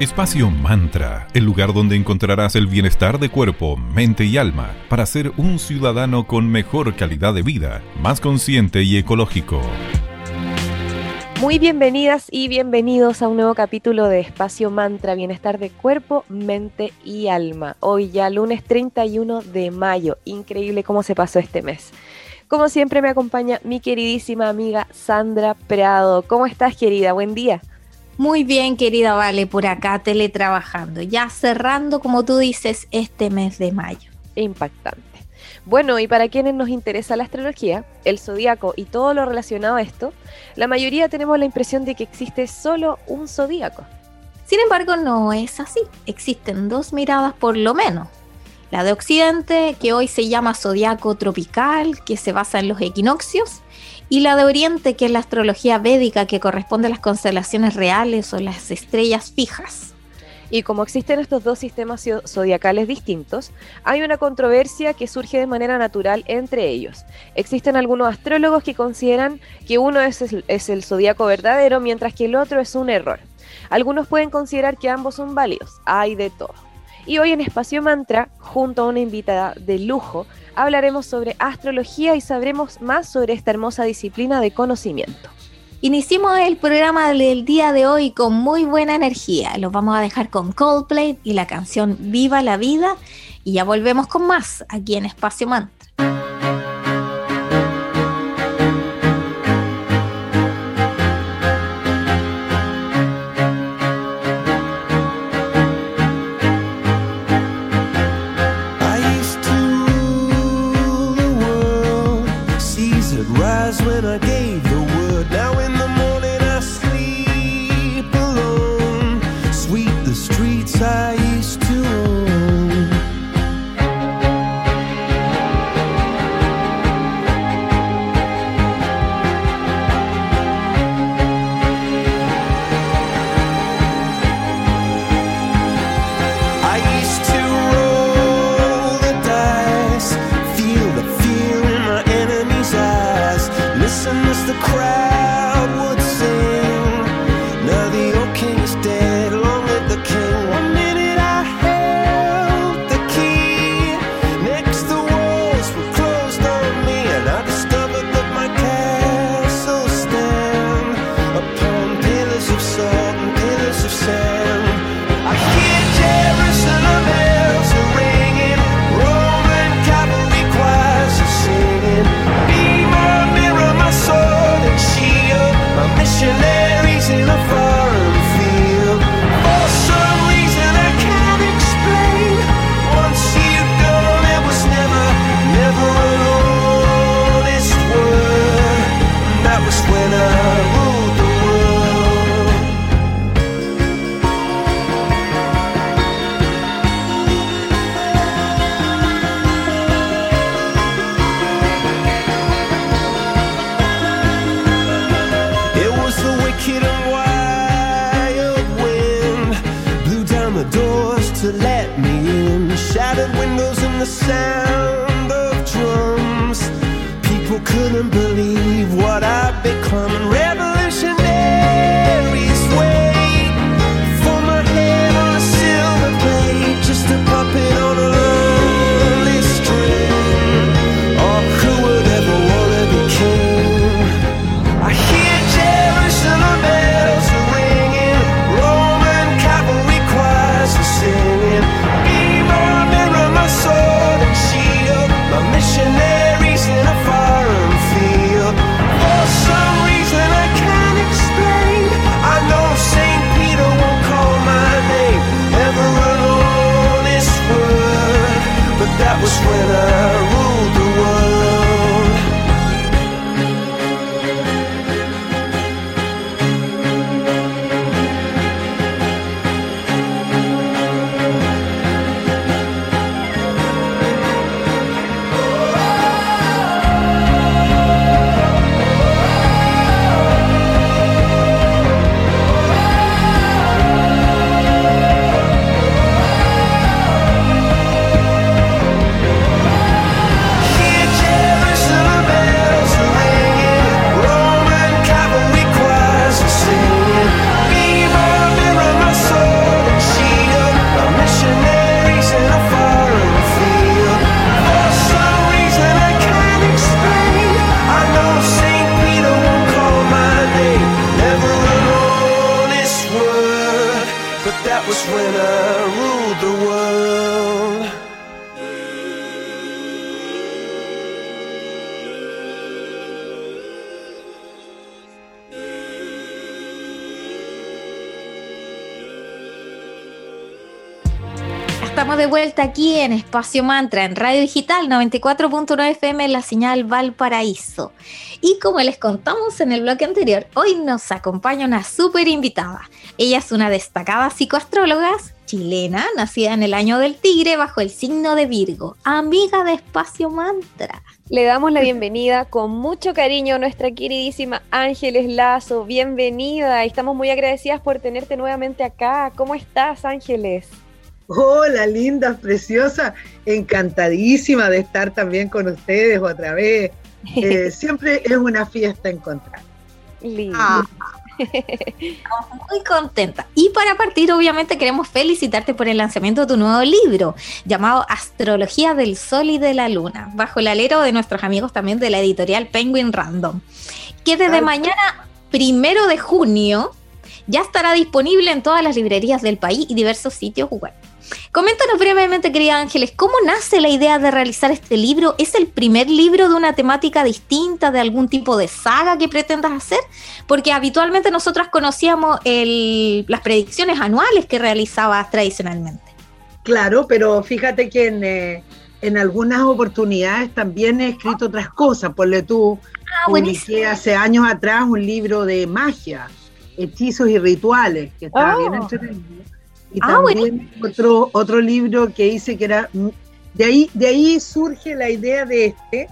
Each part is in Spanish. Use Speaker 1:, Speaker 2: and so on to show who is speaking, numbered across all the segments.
Speaker 1: Espacio Mantra, el lugar donde encontrarás el bienestar de cuerpo, mente y alma para ser un ciudadano con mejor calidad de vida, más consciente y ecológico.
Speaker 2: Muy bienvenidas y bienvenidos a un nuevo capítulo de Espacio Mantra, bienestar de cuerpo, mente y alma. Hoy ya lunes 31 de mayo. Increíble cómo se pasó este mes. Como siempre me acompaña mi queridísima amiga Sandra Prado. ¿Cómo estás querida? Buen día.
Speaker 3: Muy bien, querida Vale, por acá teletrabajando, ya cerrando, como tú dices, este mes de mayo.
Speaker 2: Impactante. Bueno, y para quienes nos interesa la astrología, el zodíaco y todo lo relacionado a esto, la mayoría tenemos la impresión de que existe solo un zodíaco.
Speaker 3: Sin embargo, no es así. Existen dos miradas por lo menos. La de Occidente, que hoy se llama zodiaco tropical, que se basa en los equinoccios, y la de Oriente, que es la astrología védica que corresponde a las constelaciones reales o las estrellas fijas.
Speaker 2: Y como existen estos dos sistemas zodiacales distintos, hay una controversia que surge de manera natural entre ellos. Existen algunos astrólogos que consideran que uno es el, es el zodiaco verdadero, mientras que el otro es un error. Algunos pueden considerar que ambos son válidos, hay de todo. Y hoy en Espacio Mantra, junto a una invitada de lujo, hablaremos sobre astrología y sabremos más sobre esta hermosa disciplina de conocimiento.
Speaker 3: Iniciamos el programa del día de hoy con muy buena energía. Los vamos a dejar con Coldplay y la canción Viva la Vida. Y ya volvemos con más aquí en Espacio Mantra.
Speaker 4: Can you stay? De vuelta aquí en Espacio Mantra, en Radio Digital 94.9 FM, la señal Valparaíso. Y como les contamos en el bloque anterior, hoy nos acompaña una súper invitada. Ella es una destacada psicoastróloga chilena, nacida en el año del tigre bajo el signo de Virgo, amiga de Espacio Mantra.
Speaker 2: Le damos la bienvenida con mucho cariño a nuestra queridísima Ángeles Lazo. Bienvenida, estamos muy agradecidas por tenerte nuevamente acá. ¿Cómo estás, Ángeles?
Speaker 5: Hola, linda, preciosa, encantadísima de estar también con ustedes otra vez. Eh, siempre es una fiesta encontrar.
Speaker 4: Linda. Ah. Estamos muy contenta. Y para partir, obviamente, queremos felicitarte por el lanzamiento de tu nuevo libro, llamado Astrología del Sol y de la Luna, bajo el alero de nuestros amigos también de la editorial Penguin Random, que desde mañana, primero de junio, ya estará disponible en todas las librerías del país y diversos sitios web. Coméntanos brevemente, querida Ángeles, ¿cómo nace la idea de realizar este libro? ¿Es el primer libro de una temática distinta, de algún tipo de saga que pretendas hacer? Porque habitualmente nosotras conocíamos las predicciones anuales que realizabas tradicionalmente.
Speaker 5: Claro, pero fíjate que en, eh, algunas oportunidades también he escrito otras cosas. Ponle tú, ah, hace años atrás un libro de magia, hechizos y rituales, que estaba bien oh. entretenido y ah, también otro, otro libro que hice que era, de ahí, de ahí surge la idea de este,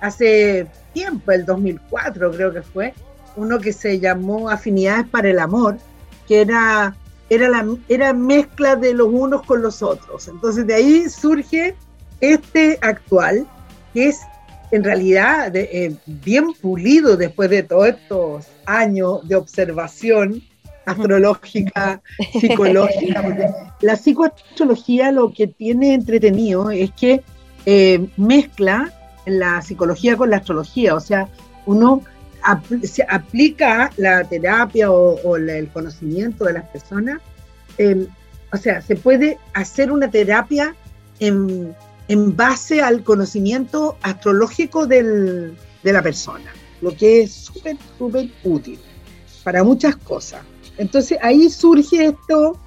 Speaker 5: hace tiempo, el 2004 creo que fue, uno que se llamó Afinidades para el Amor, que era, era, la, era mezcla de los unos con los otros. Entonces de ahí surge este actual, que es en realidad eh, bien pulido después de todos estos años de observación astrológica, psicológica. la psicoastrología lo que tiene entretenido es que eh, mezcla la psicología con la astrología, o sea, uno se aplica la terapia o, el conocimiento de las personas, em, o sea, se puede hacer una terapia en, base al conocimiento astrológico de la persona, lo que es súper, súper útil para muchas cosas. Entonces ahí surge esto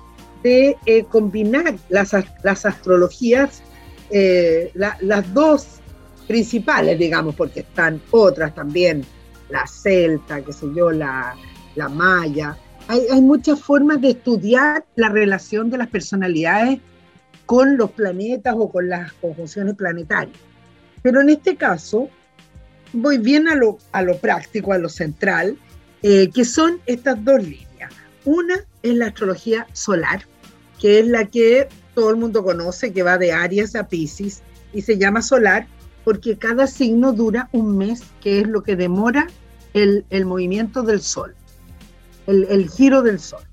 Speaker 5: de eh, combinar las, las astrologías, eh, las dos principales, digamos, porque están otras también, la celta, qué sé yo, la, la maya. Hay, hay muchas formas de estudiar la relación de las personalidades con los planetas o con las conjunciones planetarias. Pero en este caso, voy bien a lo, a lo práctico, a lo central, eh, que son estas dos líneas. Una es la astrología solar, que es la que todo el mundo conoce, que va de Aries a Pisces y se llama solar porque cada signo dura un mes, que es lo que demora el, movimiento del Sol, el, el, giro del Sol.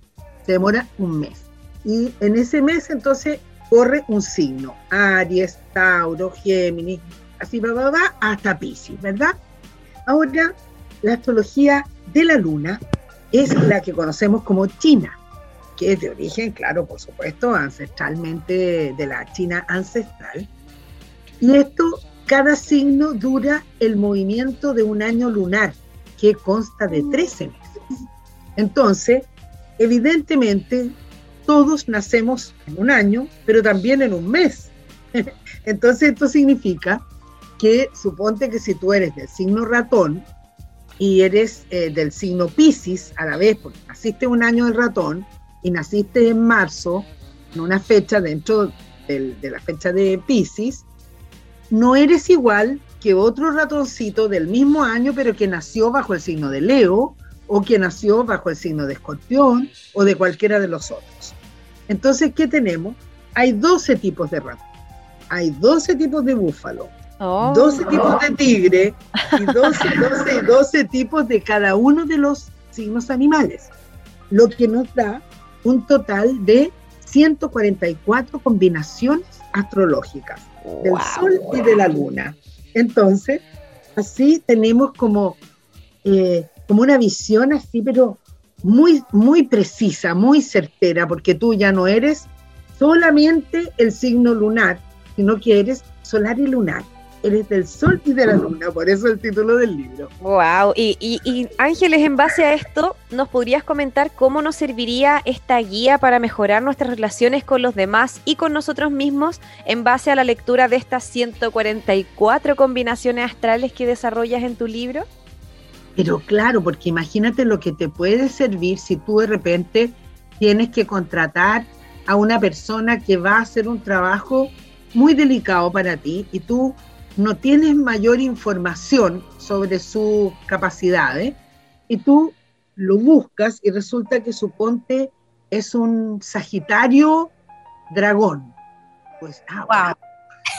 Speaker 5: Se demora un mes. Y en ese mes entonces corre un signo, Aries, Tauro, Géminis, así va, va, va, hasta Pisces, ¿verdad? Ahora, la astrología de la luna es la que conocemos como China, que es de origen, claro, por supuesto, ancestralmente de la China ancestral. Y esto, cada signo dura el movimiento de un año lunar, que consta de 13 meses. Entonces, evidentemente, todos nacemos en un año, pero también en un mes. Entonces, esto significa que suponte que si tú eres del signo ratón, y eres eh, del signo Pisces a la vez, porque naciste un año del ratón y naciste en marzo, en una fecha dentro de la fecha de Pisces, no eres igual que otro ratoncito del mismo año, pero que nació bajo el signo de Leo o que nació bajo el signo de Escorpión o de cualquiera de los otros. Entonces, ¿qué tenemos? Hay 12 tipos de ratón, hay 12 tipos de búfalo, 12 tipos de tigre y 12, 12, tipos de cada uno de los signos animales, lo que nos da un total de 144 combinaciones astrológicas del Sol y de la Luna. Entonces, así tenemos como, eh, como una visión así, pero muy, muy precisa, muy certera, porque tú ya no eres solamente el signo lunar, sino que eres solar y lunar eres del sol y de la luna, por eso el título del libro.
Speaker 2: Wow, y, y, Ángeles, en base a esto, ¿nos podrías comentar cómo nos serviría esta guía para mejorar nuestras relaciones con los demás y con nosotros mismos en base a la lectura de estas 144 combinaciones astrales que desarrollas en tu libro?
Speaker 5: Pero claro, porque imagínate lo que te puede servir si tú de repente tienes que contratar a una persona que va a hacer un trabajo muy delicado para ti y tú no tienes mayor información sobre sus capacidades y tú lo buscas y resulta que su ponte es un Sagitario dragón. Pues, ah,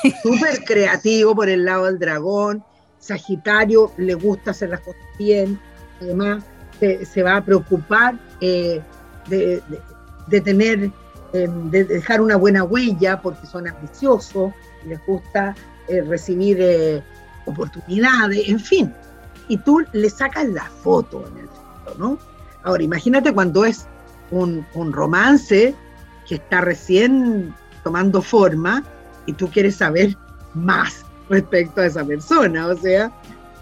Speaker 5: wow. súper creativo por el lado del dragón. Sagitario le gusta hacer las cosas bien. Además, se, va a preocupar eh, de, tener, eh, de dejar una buena huella porque son ambiciosos, les gusta eh, recibir eh, oportunidades, en fin. Y tú le sacas la foto en el fondo, ¿no? Ahora, imagínate cuando es un, romance que está recién tomando forma y tú quieres saber más respecto a esa persona, o sea,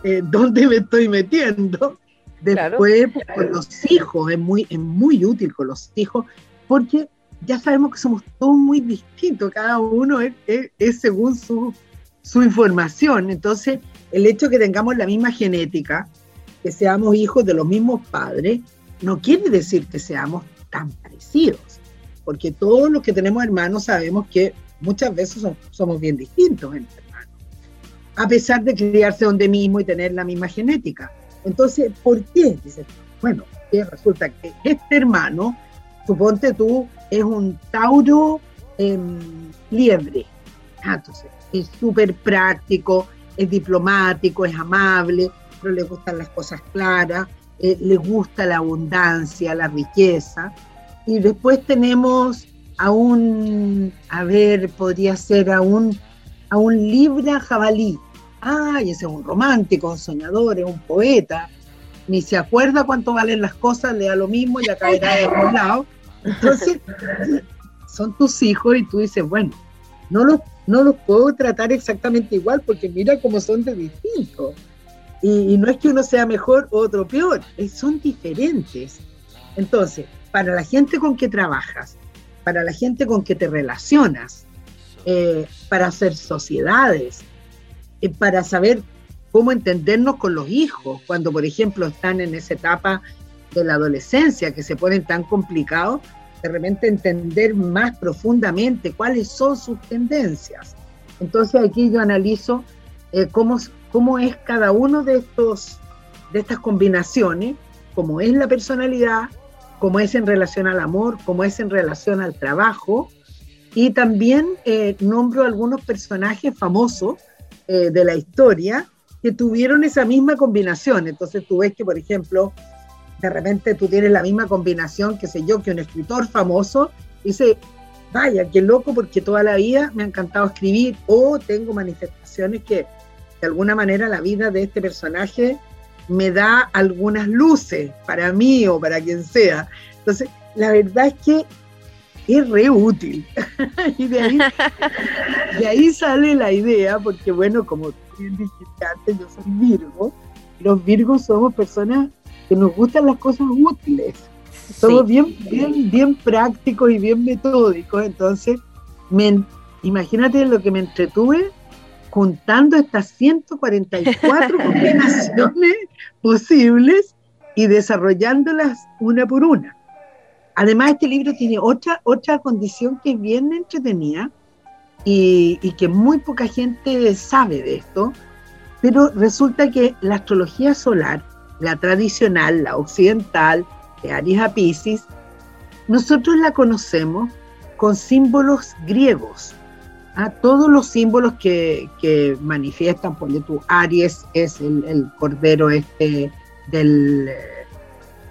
Speaker 5: eh, ¿dónde me estoy metiendo? Después, con los hijos, es muy, es muy útil con los hijos, porque ya sabemos que somos todos muy distintos, cada uno es según su su información. Entonces, el hecho de que tengamos la misma genética, que seamos hijos de los mismos padres, no quiere decir que seamos tan parecidos, porque todos los que tenemos hermanos sabemos que muchas veces somos, bien distintos entre hermanos, a pesar de criarse donde mismo y tener la misma genética. Entonces, ¿por qué? Dice, bueno, resulta que este hermano, suponte tú, es un Tauro em, liebre. Ah, entonces, es súper práctico, es diplomático, es amable, pero le gustan las cosas claras, eh, le gusta la abundancia, la riqueza. Y después tenemos a un, a ver, podría ser a un, a un Libra jabalí. Ay, ese es un romántico, un soñador, es un poeta. Ni se acuerda cuánto valen las cosas, le da lo mismo y la caerá de algún lado. Entonces, son tus hijos y tú dices, bueno, no los no los puedo tratar exactamente igual porque mira cómo son de distintos. Y, no es que uno sea mejor o otro peor, son diferentes. Entonces, para la gente con que trabajas, para la gente con que te relacionas, eh, para hacer sociedades, eh, para saber cómo entendernos con los hijos, cuando por ejemplo están en esa etapa de la adolescencia que se ponen tan complicados, de repente entender más profundamente cuáles son sus tendencias. Entonces aquí yo analizo eh, cómo, cómo es cada uno de, estos, de estas combinaciones, cómo es la personalidad, cómo es en relación al amor, cómo es en relación al trabajo, y también eh, nombro algunos personajes famosos eh, de la historia que tuvieron esa misma combinación. Entonces tú ves que, por ejemplo, de repente tú tienes la misma combinación, que sé yo, que un escritor famoso, dice, vaya, qué loco, porque toda la vida me ha encantado escribir, o tengo manifestaciones que de alguna manera la vida de este personaje me da algunas luces para mí o para quien sea. Entonces, la verdad es que es re útil. y de ahí, de ahí sale la idea, porque bueno, como bien dijiste antes, yo soy Virgo, los Virgos somos personas que nos gustan las cosas útiles. Somos bien, bien, bien prácticos y bien metódicos. Entonces, me, imagínate lo que me entretuve juntando estas 144 combinaciones posibles y desarrollándolas una por una. Además, este libro tiene otra, otra condición que es bien entretenida y, y que muy poca gente sabe de esto, pero resulta que la astrología solar la tradicional, la occidental, de Aries a Pisces, nosotros la conocemos con símbolos griegos. ¿ah? Todos los símbolos que, manifiestan, por tu Aries es el, cordero este del,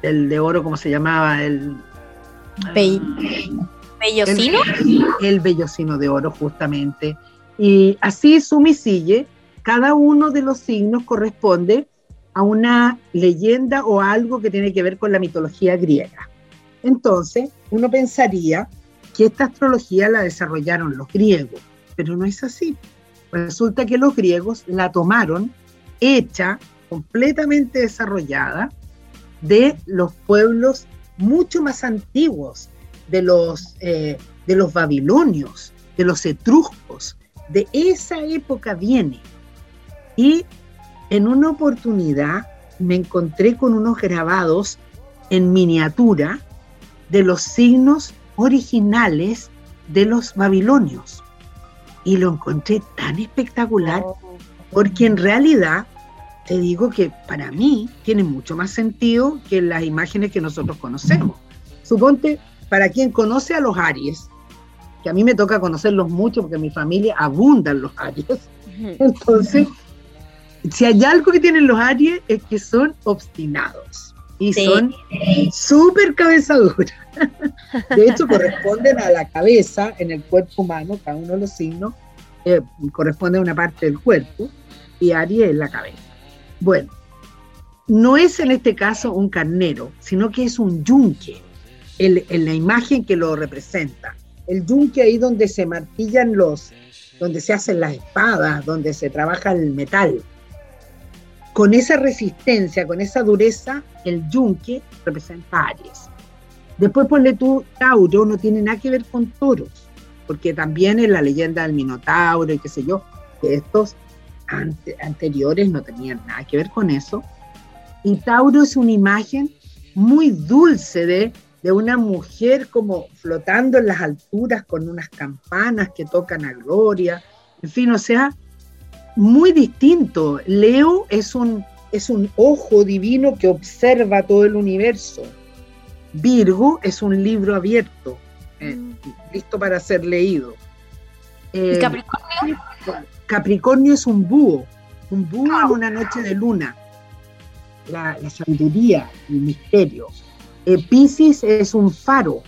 Speaker 5: del, de oro, ¿cómo se llamaba? El,
Speaker 4: ¿Bellocino?
Speaker 5: El, bellocino de oro, justamente. Y así su misille, cada uno de los signos corresponde a una leyenda o algo que tiene que ver con la mitología griega. Entonces, uno pensaría que esta astrología la desarrollaron los griegos, pero no es así. Resulta que los griegos la tomaron hecha, completamente desarrollada, de los pueblos mucho más antiguos, de los, eh, de los babilonios, de los etruscos. De esa época viene. Y en una oportunidad me encontré con unos grabados en miniatura de los signos originales de los babilonios. Y lo encontré tan espectacular oh. porque en realidad te digo que para mí tiene mucho más sentido que las imágenes que nosotros conocemos. Suponte, para quien conoce a los Aries, que a mí me toca conocerlos mucho porque en mi familia abundan los Aries, entonces, si hay algo que tienen los Aries es que son obstinados y son súper cabezaduras. De hecho, corresponden a la cabeza en el cuerpo humano, cada uno de los signos eh, corresponde a una parte del cuerpo, y Aries es la cabeza. Bueno, no es en este caso un carnero, sino que es un yunque, en la imagen que lo representa. El yunque ahí donde se martillan los, donde se hacen las espadas, donde se trabaja el metal con esa resistencia, con esa dureza, el yunque representa a Aries. Después ponle tú, Tauro no tiene nada que ver con toros, porque también en la leyenda del Minotauro y qué sé yo, estos anteriores no tenían nada que ver con eso. Y Tauro es una imagen muy dulce de, de una mujer como flotando en las alturas con unas campanas que tocan a gloria. En fin, o sea, muy distinto. Leo es un, es un ojo divino que observa todo el universo. Virgo es un libro abierto, eh, mm. listo para ser leído.
Speaker 4: Eh, Capricornio?
Speaker 5: Capricornio es un búho, un búho en una noche de luna. La, sabiduría, el misterio. Eh, Pisces es un faro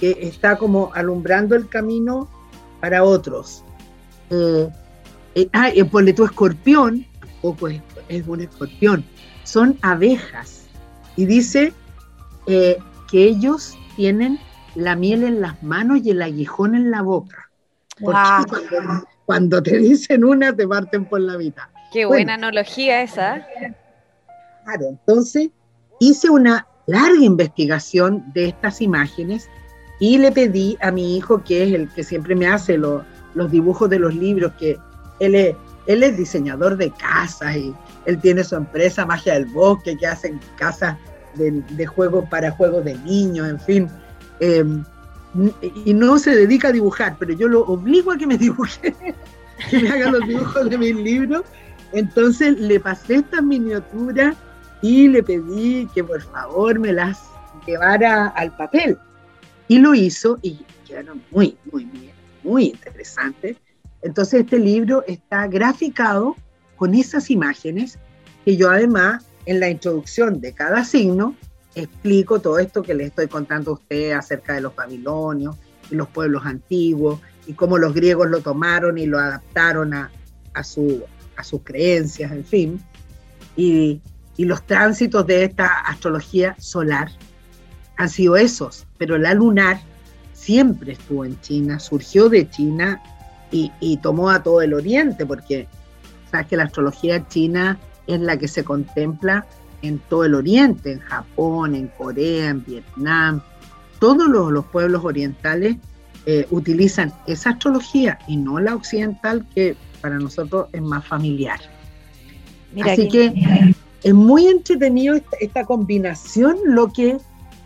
Speaker 5: que está como alumbrando el camino para otros. Eh, eh, ah, ponle tu escorpión, tampoco es, un escorpión, son abejas. Y dice eh, que ellos tienen la miel en las manos y el aguijón en la boca. Porque cuando, te dicen una, te parten por la mitad.
Speaker 2: Qué buena analogía esa.
Speaker 5: Claro, entonces hice una larga investigación de estas imágenes y le pedí a mi hijo, que es el que siempre me hace los dibujos de los libros, que él es, diseñador de casas y él tiene su empresa Magia del Bosque que hace casas de, de juegos para juegos de niños, en fin. Em, y no se dedica a dibujar, pero yo lo obligo a que me dibuje, que me haga los dibujos de mis libros. Entonces le pasé estas miniaturas y le pedí que por favor me las llevara al papel. Y lo hizo y quedaron muy, muy bien, muy interesantes. Entonces este libro está graficado con esas imágenes que yo además en la introducción de cada signo explico todo esto que les estoy contando a ustedes acerca de los babilonios y los pueblos antiguos y cómo los griegos lo tomaron y lo adaptaron a, su, a sus creencias, en fin. Y, y los tránsitos de esta astrología solar han sido esos, pero la lunar siempre estuvo en China, surgió de China y, tomó a todo el Oriente, porque sabes que la astrología china es la que se contempla en todo el Oriente, en Japón, en Corea, en Vietnam. Todos los, pueblos orientales eh, utilizan esa astrología y no la occidental que para nosotros es más familiar. Así que es muy entretenido esta, combinación lo que,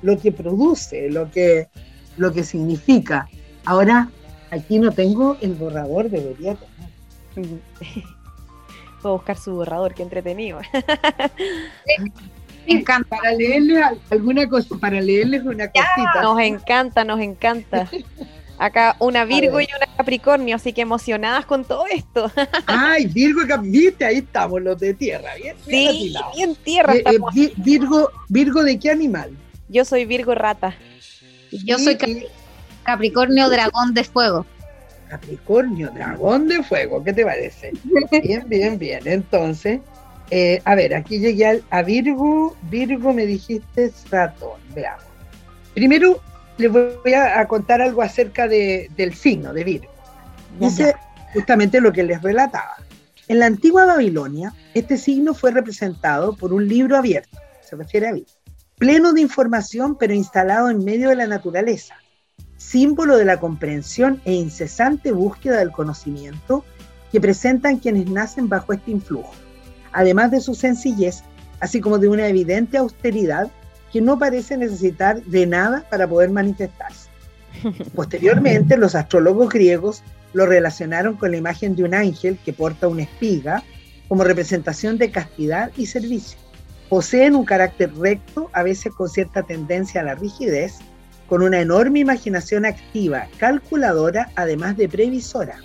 Speaker 5: lo que produce, lo que, lo que significa. Ahora, Aquí no tengo el borrador, debería tener.
Speaker 2: Puedo buscar su borrador, qué entretenido.
Speaker 5: Me encanta. Para leerles alguna cosa, para leerles una cosita.
Speaker 2: Nos encanta, nos encanta. Acá una Virgo y una Capricornio, así que emocionadas con todo esto.
Speaker 5: Ay, Virgo y Capricornio, ahí estamos los de tierra, bien.
Speaker 2: Sí, bien tierra.
Speaker 5: Eh, eh, Virgo, Virgo, ¿de qué animal?
Speaker 2: Yo soy Virgo rata.
Speaker 4: Yo soy Capricornio Dragón de Fuego.
Speaker 5: Capricornio Dragón de Fuego, ¿qué te parece? Bien, bien, bien. Entonces, eh, a ver, aquí llegué a Virgo. Virgo me dijiste ratón. Veamos. Primero les voy a, contar algo acerca del signo de Virgo. Dice justamente lo que les relataba. En la antigua Babilonia, este signo fue representado por un libro abierto, se refiere a vida, pleno de información pero instalado en medio de la naturaleza, símbolo de la comprensión e incesante búsqueda del conocimiento que presentan quienes nacen bajo este influjo, además de su sencillez, así como de una evidente austeridad que no parece necesitar de nada para poder manifestarse. Posteriormente, los astrólogos griegos lo relacionaron con la imagen de un ángel que porta una espiga como representación de castidad y servicio. Poseen un carácter recto, a veces con cierta tendencia a la rigidez, con una enorme imaginación activa, calculadora, además de previsora.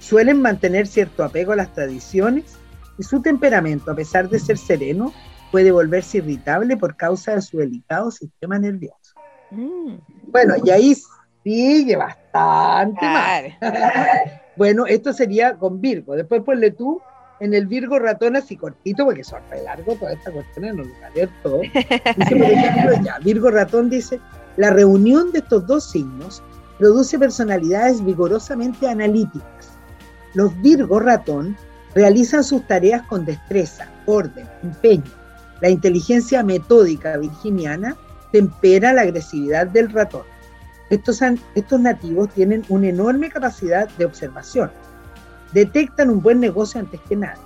Speaker 5: Suelen mantener cierto apego a las tradiciones y su temperamento, a pesar de ser sereno, puede volverse irritable por causa de su delicado sistema nervioso. Mm. Bueno, y ahí sigue bastante más. bueno, esto sería con Virgo. Después ponle tú en el Virgo ratón así cortito, porque son re largo toda esta cuestión, no lo leer todo. Dice, por ejemplo, ya, Virgo ratón dice, la reunión de estos dos signos produce personalidades vigorosamente analíticas. Los Virgo ratón realizan sus tareas con destreza, orden, empeño. La inteligencia metódica virginiana tempera la agresividad del ratón. Estos, estos nativos tienen una enorme capacidad de observación. Detectan un buen negocio antes que nada.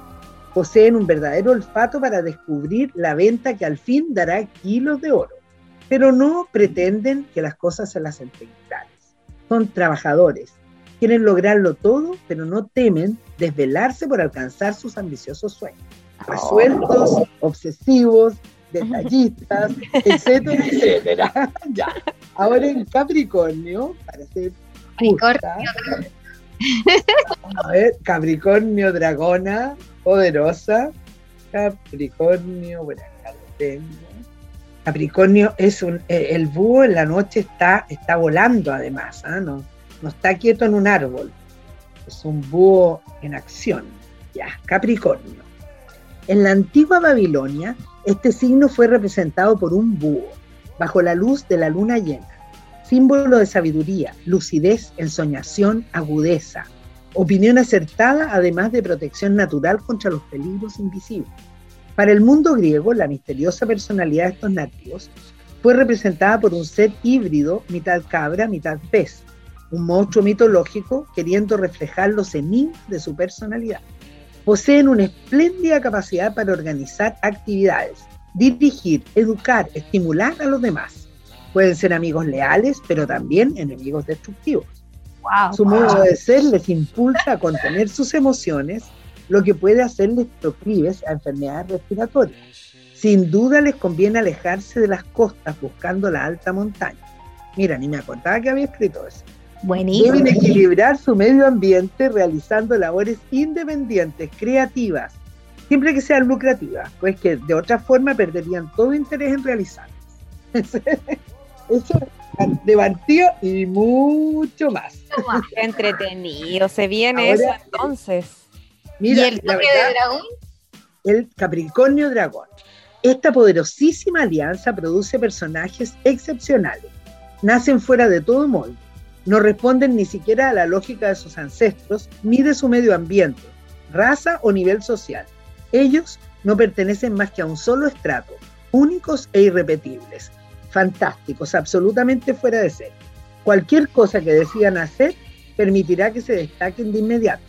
Speaker 5: Poseen un verdadero olfato para descubrir la venta que al fin dará kilos de oro. Pero no pretenden que las cosas se las entreguen Son trabajadores. Quieren lograrlo todo, pero no temen desvelarse por alcanzar sus ambiciosos sueños. Oh. Resueltos, obsesivos, detallistas, etcétera, etcétera. ya. Ahora en Capricornio, para ser Capricornio. a ver, Capricornio dragona, poderosa. Capricornio, bueno, acá lo tengo. Capricornio es un, eh, el búho en la noche está, está volando además, ¿ah? no, no está quieto en un árbol. Es un búho en acción. Ya, Capricornio. En la antigua Babilonia, este signo fue representado por un búho, bajo la luz de la luna llena, símbolo de sabiduría, lucidez, ensoñación, agudeza, opinión acertada, además de protección natural contra los peligros invisibles. Para el mundo griego, la misteriosa personalidad de estos nativos fue representada por un ser híbrido, mitad cabra, mitad pez, un monstruo mitológico queriendo reflejar los enigmas de su personalidad poseen una espléndida capacidad para organizar actividades, dirigir, educar, estimular a los demás. Pueden ser amigos leales, pero también enemigos destructivos. Su modo de ser les impulsa a contener sus emociones, lo que puede hacerles proclives a enfermedades respiratorias. Sin duda les conviene alejarse de las costas buscando la alta montaña. Mira, ni me acordaba que había escrito eso. Deben equilibrar su medio ambiente realizando labores independientes, creativas, siempre que sean lucrativas, pues que de otra forma perderían todo interés en realizarlas. Eso de partida y mucho más.
Speaker 2: entretenido, se viene eso entonces.
Speaker 4: Mira, ¿Y el de dragón?
Speaker 5: El Capricornio Dragón. Esta poderosísima alianza produce personajes excepcionales. Nacen fuera de todo molde no responden ni siquiera a la lógica de sus ancestros ni de su medio ambiente, raza o nivel social. Ellos no pertenecen más que a un solo estrato, únicos e irrepetibles, fantásticos, absolutamente fuera de ser. Cualquier cosa que decidan hacer permitirá que se destaquen de inmediato.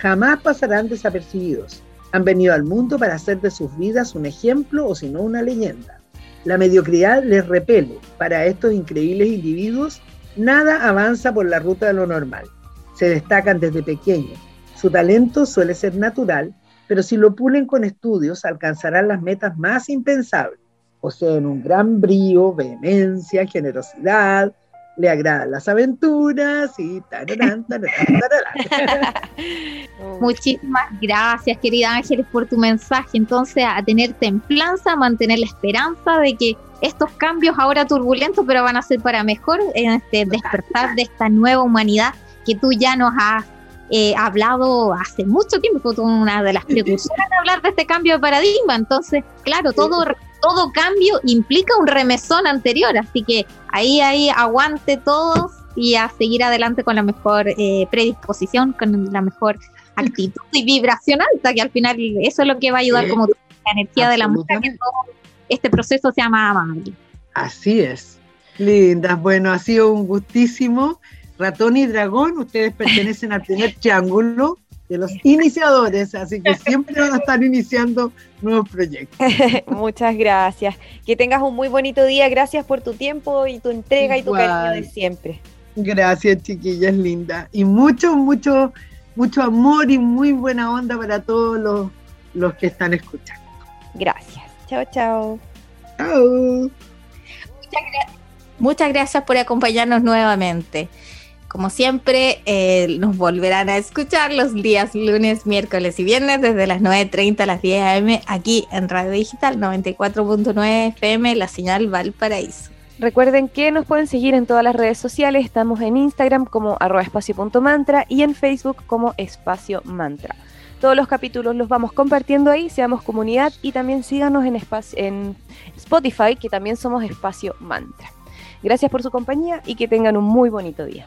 Speaker 5: Jamás pasarán desapercibidos. Han venido al mundo para hacer de sus vidas un ejemplo o si no una leyenda. La mediocridad les repele. Para estos increíbles individuos Nada avanza por la ruta de lo normal. Se destacan desde pequeños. Su talento suele ser natural, pero si lo pulen con estudios alcanzarán las metas más impensables. Poseen un gran brío, vehemencia, generosidad, le agradan las aventuras y tararán,
Speaker 4: Muchísimas gracias, querida Ángeles, por tu mensaje. Entonces, a tener templanza, a mantener la esperanza de que estos cambios ahora turbulentos, pero van a ser para mejor, en este despertar de esta nueva humanidad que tú ya nos has eh, hablado hace mucho tiempo, fue una de las precursoras de hablar de este cambio de paradigma. Entonces, claro, todo, todo cambio implica un remesón anterior, así que ahí, ahí, aguante todos y a seguir adelante con la mejor eh, predisposición, con la mejor actitud y vibración alta, que al final eso es lo que va a ayudar como la energía de la mujer, que todo este proceso sea más amable.
Speaker 5: Así es. Lindas, bueno, ha sido un gustísimo. Ratón y Dragón, ustedes pertenecen al primer triángulo de los iniciadores, así que siempre van a estar iniciando nuevos proyectos.
Speaker 2: Muchas gracias. Que tengas un muy bonito día. Gracias por tu tiempo y tu entrega y tu cariño de siempre.
Speaker 5: Gracias, chiquillas linda. Y mucho, mucho, mucho amor y muy buena onda para todos los, los que están escuchando.
Speaker 2: Gracias. Chao, chao.
Speaker 5: Chao.
Speaker 4: Muchas, Muchas gracias por acompañarnos nuevamente. Como siempre, eh, nos volverán a escuchar los días lunes, miércoles y viernes desde las 9.30 a las 10 am aquí en Radio Digital 94.9 FM, la señal Valparaíso.
Speaker 2: Recuerden que nos pueden seguir en todas las redes sociales. Estamos en Instagram como espacio.mantra y en Facebook como espacio mantra. Todos los capítulos los vamos compartiendo ahí, seamos comunidad y también síganos en Spotify, que también somos espacio mantra. Gracias por su compañía y que tengan un muy bonito día.